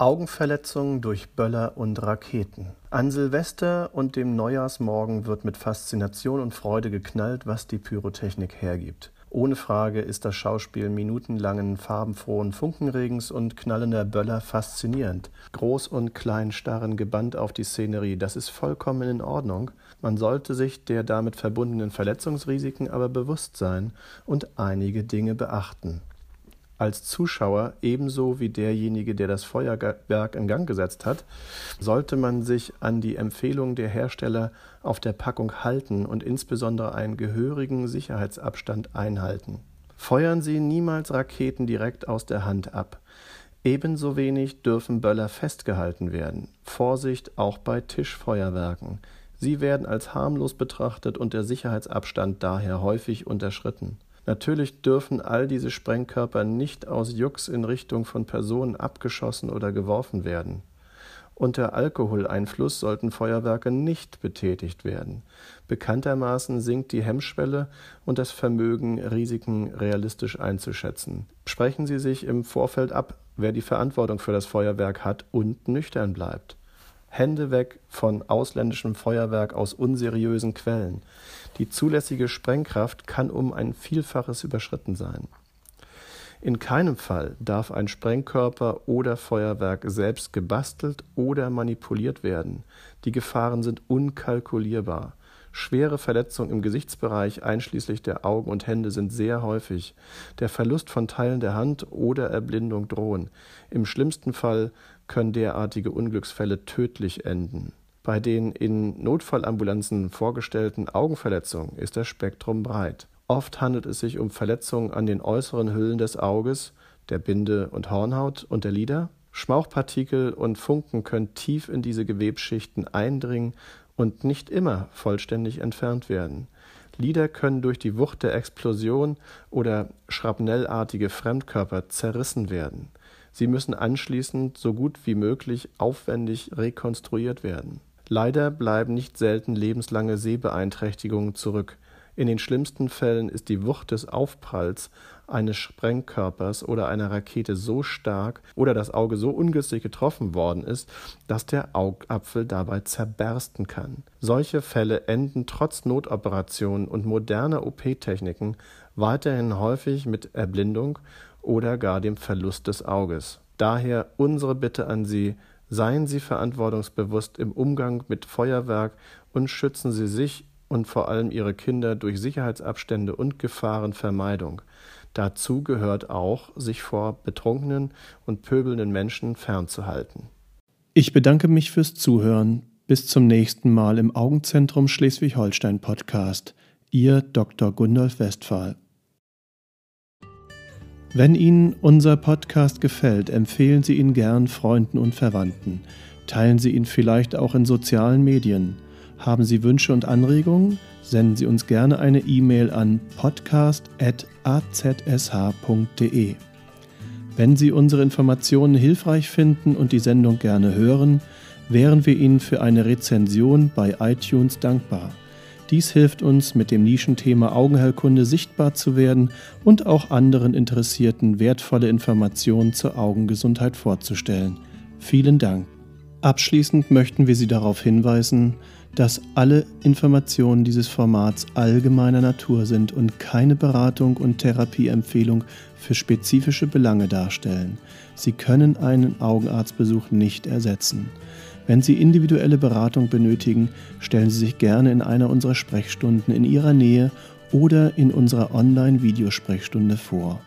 Augenverletzungen durch Böller und Raketen. An Silvester und dem Neujahrsmorgen wird mit Faszination und Freude geknallt, was die Pyrotechnik hergibt. Ohne Frage ist das Schauspiel minutenlangen farbenfrohen Funkenregens und knallender Böller faszinierend. Groß und klein starren gebannt auf die Szenerie, das ist vollkommen in Ordnung. Man sollte sich der damit verbundenen Verletzungsrisiken aber bewusst sein und einige Dinge beachten. Als Zuschauer, ebenso wie derjenige, der das Feuerwerk in Gang gesetzt hat, sollte man sich an die Empfehlung der Hersteller auf der Packung halten und insbesondere einen gehörigen Sicherheitsabstand einhalten. Feuern Sie niemals Raketen direkt aus der Hand ab. Ebenso wenig dürfen Böller festgehalten werden. Vorsicht auch bei Tischfeuerwerken. Sie werden als harmlos betrachtet und der Sicherheitsabstand daher häufig unterschritten. Natürlich dürfen all diese Sprengkörper nicht aus Jux in Richtung von Personen abgeschossen oder geworfen werden. Unter Alkoholeinfluss sollten Feuerwerke nicht betätigt werden. Bekanntermaßen sinkt die Hemmschwelle und das Vermögen, Risiken realistisch einzuschätzen. Sprechen Sie sich im Vorfeld ab, wer die Verantwortung für das Feuerwerk hat und nüchtern bleibt. Hände weg von ausländischem Feuerwerk aus unseriösen Quellen. Die zulässige Sprengkraft kann um ein Vielfaches überschritten sein. In keinem Fall darf ein Sprengkörper oder Feuerwerk selbst gebastelt oder manipuliert werden. Die Gefahren sind unkalkulierbar. Schwere Verletzungen im Gesichtsbereich einschließlich der Augen und Hände sind sehr häufig. Der Verlust von Teilen der Hand oder Erblindung drohen. Im schlimmsten Fall können derartige Unglücksfälle tödlich enden. Bei den in Notfallambulanzen vorgestellten Augenverletzungen ist das Spektrum breit. Oft handelt es sich um Verletzungen an den äußeren Hüllen des Auges, der Binde- und Hornhaut und der Lider. Schmauchpartikel und Funken können tief in diese Gewebsschichten eindringen und nicht immer vollständig entfernt werden. Lider können durch die Wucht der Explosion oder schrapnellartige Fremdkörper zerrissen werden. Sie müssen anschließend so gut wie möglich aufwendig rekonstruiert werden. Leider bleiben nicht selten lebenslange Sehbeeinträchtigungen zurück. In den schlimmsten Fällen ist die Wucht des Aufpralls eines Sprengkörpers oder einer Rakete so stark oder das Auge so ungünstig getroffen worden ist, dass der Augapfel dabei zerbersten kann. Solche Fälle enden trotz Notoperationen und moderner OP-Techniken weiterhin häufig mit Erblindung oder gar dem Verlust des Auges. Daher unsere Bitte an Sie, seien Sie verantwortungsbewusst im Umgang mit Feuerwerk und schützen Sie sich und vor allem ihre Kinder durch Sicherheitsabstände und Gefahrenvermeidung. Dazu gehört auch, sich vor betrunkenen und pöbelnden Menschen fernzuhalten. Ich bedanke mich fürs Zuhören. Bis zum nächsten Mal im Augenzentrum Schleswig-Holstein Podcast. Ihr Dr. Gundolf Westphal. Wenn Ihnen unser Podcast gefällt, empfehlen Sie ihn gern Freunden und Verwandten. Teilen Sie ihn vielleicht auch in sozialen Medien. Haben Sie Wünsche und Anregungen? Senden Sie uns gerne eine E-Mail an podcast.azsh.de. Wenn Sie unsere Informationen hilfreich finden und die Sendung gerne hören, wären wir Ihnen für eine Rezension bei iTunes dankbar. Dies hilft uns, mit dem Nischenthema Augenheilkunde sichtbar zu werden und auch anderen Interessierten wertvolle Informationen zur Augengesundheit vorzustellen. Vielen Dank. Abschließend möchten wir Sie darauf hinweisen, dass alle Informationen dieses Formats allgemeiner Natur sind und keine Beratung und Therapieempfehlung für spezifische Belange darstellen. Sie können einen Augenarztbesuch nicht ersetzen. Wenn Sie individuelle Beratung benötigen, stellen Sie sich gerne in einer unserer Sprechstunden in Ihrer Nähe oder in unserer Online-Videosprechstunde vor.